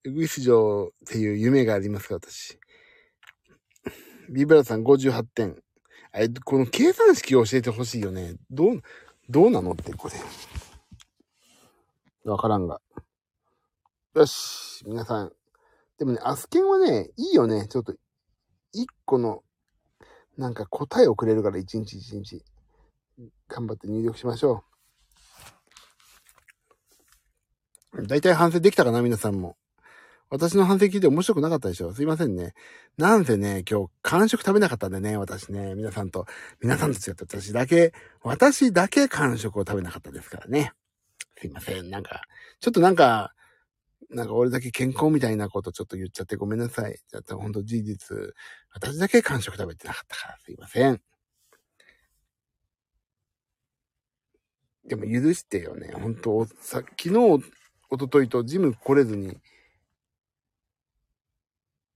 ウグイス城っていう夢がありますか、私。ビブラさん58点。え、この計算式を教えてほしいよね。どう、どうなのって、これ。わからんが。よし、皆さん。でもね、アスケンはね、いいよね。ちょっと、一個の、なんか答えをくれるから、一日一日。頑張って入力しましょう。だいたい反省できたかな皆さんも。私の反省聞いて面白くなかったでしょ？すいませんね。なんせね、今日、完食食べなかったんでね、私ね、皆さんと、皆さんと違って私だけ、私だけ完食を食べなかったですからね。すいません。なんか、ちょっとなんか、なんか俺だけ健康みたいなことちょっと言っちゃってごめんなさい。じゃあ、ほんと事実、私だけ完食食べてなかったからすいません。でも許してよね。本当さ、昨日、おとといとジム来れずに、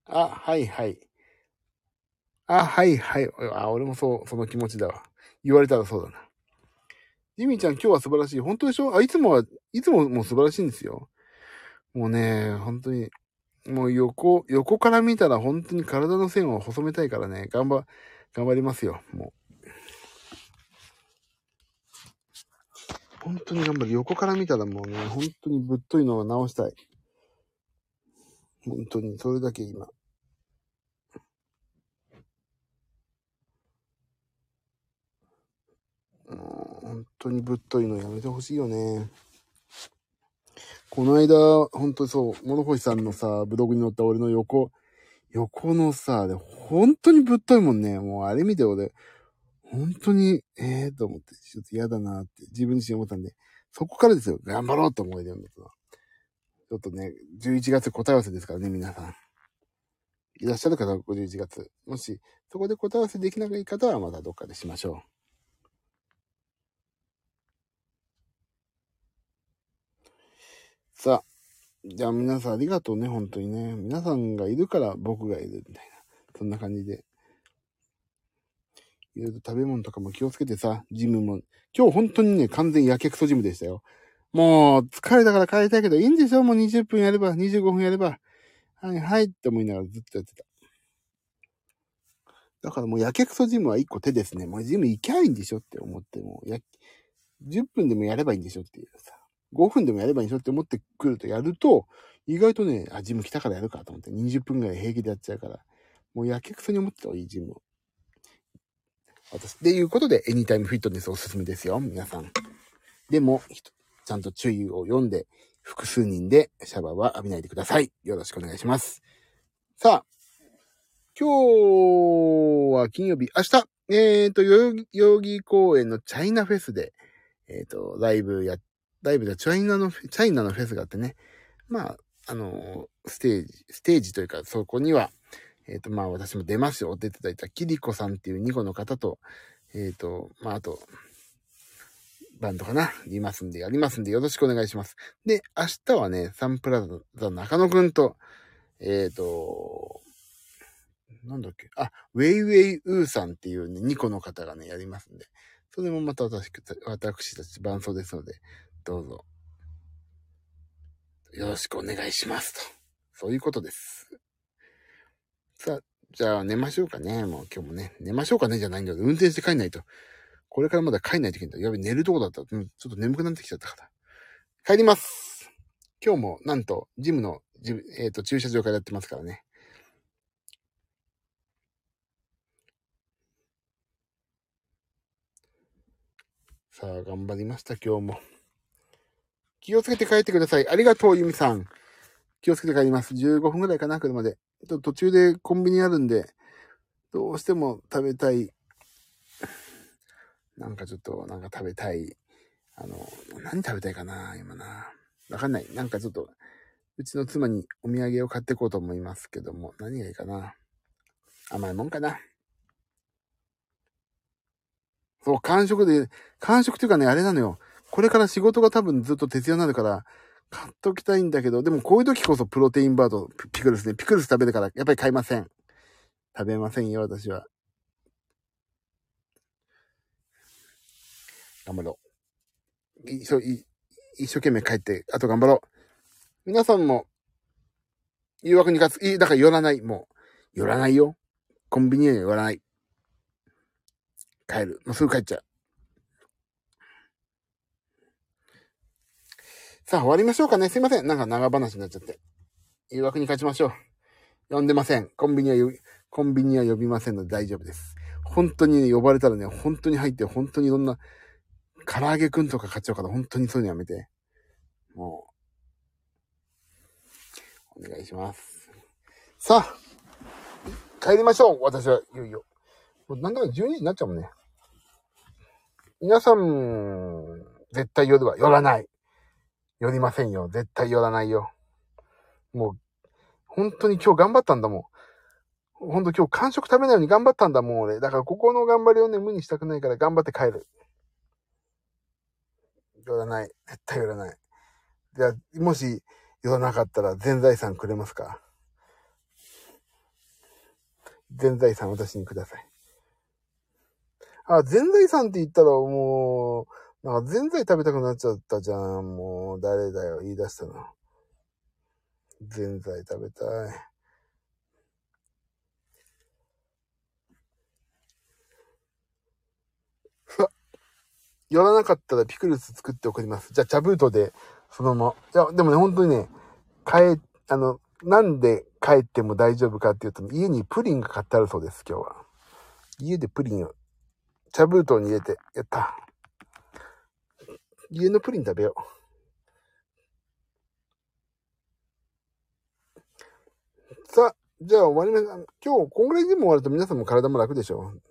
あ、はいはい。あ、はいはい。あ、俺もそう、その気持ちだわ。言われたらそうだな。ジミーちゃん今日は素晴らしい。本当でしょ？あ、いつもは、いつももう素晴らしいんですよ。もうね、本当に、もう横、横から見たら本当に体の線を細めたいからね、頑張、頑張りますよ、もう。本当に頑張る。横から見たらもうね、本当にぶっといのを直したい。本当に、それだけ今。もう、本当にぶっといのやめてほしいよね。この間、本当にそう、諸星さんのさ、ブログに載った俺の横、横のさ、本当にぶっといもんね。もうあれ見て俺、本当に、ええー、と思って、ちょっと嫌だなって自分自身思ったんで、そこからですよ、頑張ろうと思い出るんですちょっとね、11月答え合わせですからね、皆さん。いらっしゃる方は51月。もし、そこで答え合わせできない方はまたどっかでしましょう。さあ、じゃあ皆さんありがとうね、本当にね。皆さんがいるから僕がいるみたいな。そんな感じで。いろいろ食べ物とかも気をつけてさ、ジムも。今日本当にね、完全やけくそジムでしたよ。もう、疲れたから帰りたいけど、いいんでしょもう20分やれば、25分やれば。はいはいって思いながらずっとやってた。だからもうやけくそジムは一個手ですね。もうジム行きゃいいんでしょって思ってもう、や、10分でもやればいいんでしょっていうさ。5分でもやればいいんでしょって思ってくるとやると、意外とね、あ、ジム来たからやるかと思って20分ぐらい平気でやっちゃうから、もうやけくそに思ってた方がいい、ジムを。私、っていうことで、エニタイムフィットネスおすすめですよ、皆さん。でも、ちゃんと注意を読んで、複数人でシャワーは浴びないでください。よろしくお願いします。さあ、今日は金曜日、明日、えっ、ー、と、代々木公園のチャイナフェスで、えっ、ー、と、ライブやっ、ライブでチャイナの、チャイナのフェスがあってね、まあ、あの、ステージ、ステージというか、そこには、えっ、ー、と、まあ、私も出ますよ。っていただいたキリコさんっていう2個の方と、えっ、と、まあ、あと、バンドかな、いますんで、やりますんで、よろしくお願いします。で、明日はね、サンプラザ中野くんと、えっ、ー、と、なんだっけ、あ、ウェイウェイウーさんっていうね、2個の方がね、やりますんで、それもまた私、私たち伴奏ですので、どうぞ、よろしくお願いしますと。そういうことです。さあ、じゃあ寝ましょうかね。もう今日もね、寝ましょうかねじゃないんだけど、運転して帰んないと。これからまだ帰んないといけないんだ。やべ、寝るとこだった。ちょっと眠くなってきちゃったから。帰ります今日も、なんと、ジムの、ジムえっ、ー、と、駐車場からやってますからね。さあ、頑張りました、今日も。気をつけて帰ってください。ありがとう、ゆみさん。気をつけて帰ります。15分くらいかな、車で。ちょっと途中でコンビニあるんで、どうしても食べたい。なんかちょっと、なんか食べたい。あの、何食べたいかな、今な。わかんない。なんかちょっと、うちの妻にお土産を買ってこうと思いますけども、何がいいかな。甘いもんかな。そう、完食で、完食っていうかね、あれなのよ。これから仕事が多分ずっと徹夜になるから、買っときたいんだけど、でもこういう時こそプロテインバーとピクルスね。ピクルス食べるから、やっぱり買いません。食べませんよ、私は。頑張ろう。一生懸命帰って、あと頑張ろう。皆さんも、誘惑に勝つ。いい、だから寄らない。もう、寄らないよ。コンビニには寄らない。帰る。もうすぐ帰っちゃう。さあ、終わりましょうかね。すいません。なんか長話になっちゃって。誘惑に勝ちましょう。呼んでません。コンビニは呼び、コンビニは呼びませんので大丈夫です。本当にね、呼ばれたらね、本当に入って、本当にいろんな、唐揚げくんとか買っちゃうから、本当にそういうのやめて。もう、お願いします。さあ、帰りましょう。私はいよいよ。もうなんだか12時になっちゃうもんね。皆さん、絶対夜は寄らない。寄りませんよ。絶対寄らないよ。もう、本当に今日頑張ったんだもん。本当今日完食食べないように頑張ったんだもん、俺。だからここの頑張りをね、無にしたくないから頑張って帰る。寄らない。絶対寄らない。じゃあ、もし寄らなかったら全財産くれますか？全財産私にください。あ、全財産って言ったらもう、なんか全財食べたくなっちゃったじゃん。もう、誰だよ、言い出したの。全財食べたい。さ、寄らなかったらピクルス作って送ります。じゃあ、茶封筒で、そのまま。いや、でもね、本当にね、帰、あの、なんで帰っても大丈夫かっていうと、家にプリンが買ってあるそうです、今日は。家でプリンを茶封筒に入れて、やった。家のプリン食べよう。さあ、じゃあ終わります。今日、こんぐらいでも終わると皆さんも体も楽でしょう。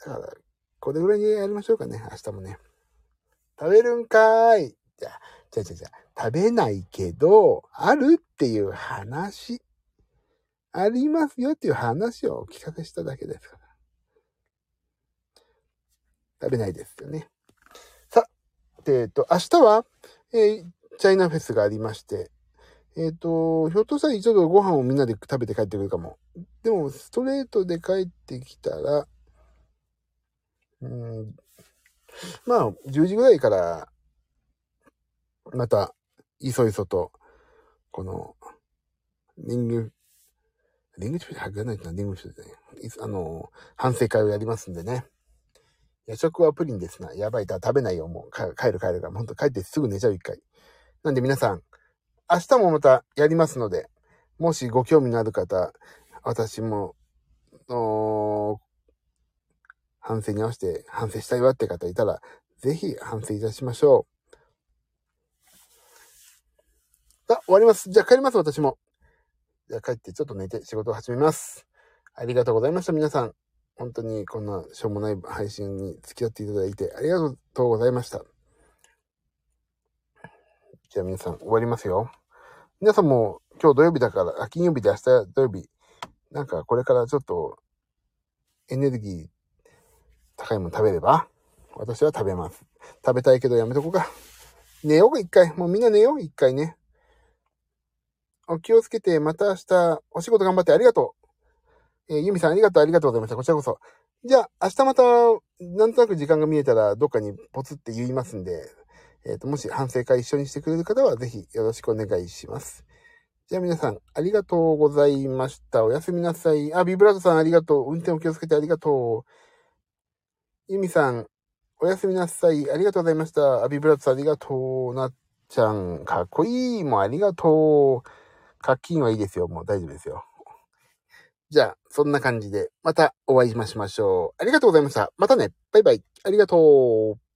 だから、これぐらいにやりましょうかね、明日もね。食べるんかーい。じゃあ、じゃあじゃあじゃあ、食べないけど、あるっていう話。ありますよっていう話をお聞かせしただけですから。食べないですよね。えっ、と、明日は、えー、チャイナフェスがありまして、えっ、ー、と、ひょっとしたら一度ご飯をみんなで食べて帰ってくるかも。でも、ストレートで帰ってきたら、うん、まあ、10時ぐらいから、また、いそいそと、この、リング、リングシュで入らないとな、リングシューでね。あの、反省会をやりますんでね。夜食はプリンですな。やばい、だ、食べないよ、もう。帰る帰るから。ほんと帰ってすぐ寝ちゃう、一回。なんで皆さん、明日もまたやりますので、もしご興味のある方、私も、の反省に合わせて反省したいわって方いたら、ぜひ反省いたしましょう。あ、終わります。じゃあ帰ります、私も。じゃあ帰ってちょっと寝て仕事を始めます。ありがとうございました、皆さん。本当にこんなしょうもない配信に付き合っていただいてありがとうございました。じゃあ皆さん終わりますよ。皆さんも今日土曜日だから、金曜日で明日土曜日、なんかこれからちょっとエネルギー高いもの食べれば私は食べます。食べたいけどやめとこうか。寝よう一回。もうみんな寝よう一回ね。お気をつけて、また明日、お仕事頑張ってありがとう。えー、ゆみさんありがとう、ありがとうございました。こちらこそ。じゃあ、明日また、なんとなく時間が見えたら、どっかにポツって言いますんで、えっ、ー、と、もし反省会一緒にしてくれる方は、ぜひよろしくお願いします。じゃあ皆さん、ありがとうございました。おやすみなさい。あ、ビブラードさんありがとう。運転お気をつけてありがとう。ゆみさん、おやすみなさい。ありがとうございました。アビブラッツありがとう。なっちゃん、かっこいい。もうありがとう。課金はいいですよ。もう大丈夫ですよ。じゃあ、そんな感じで、またお会いしましょう。ありがとうございました。またね。バイバイ。ありがとう。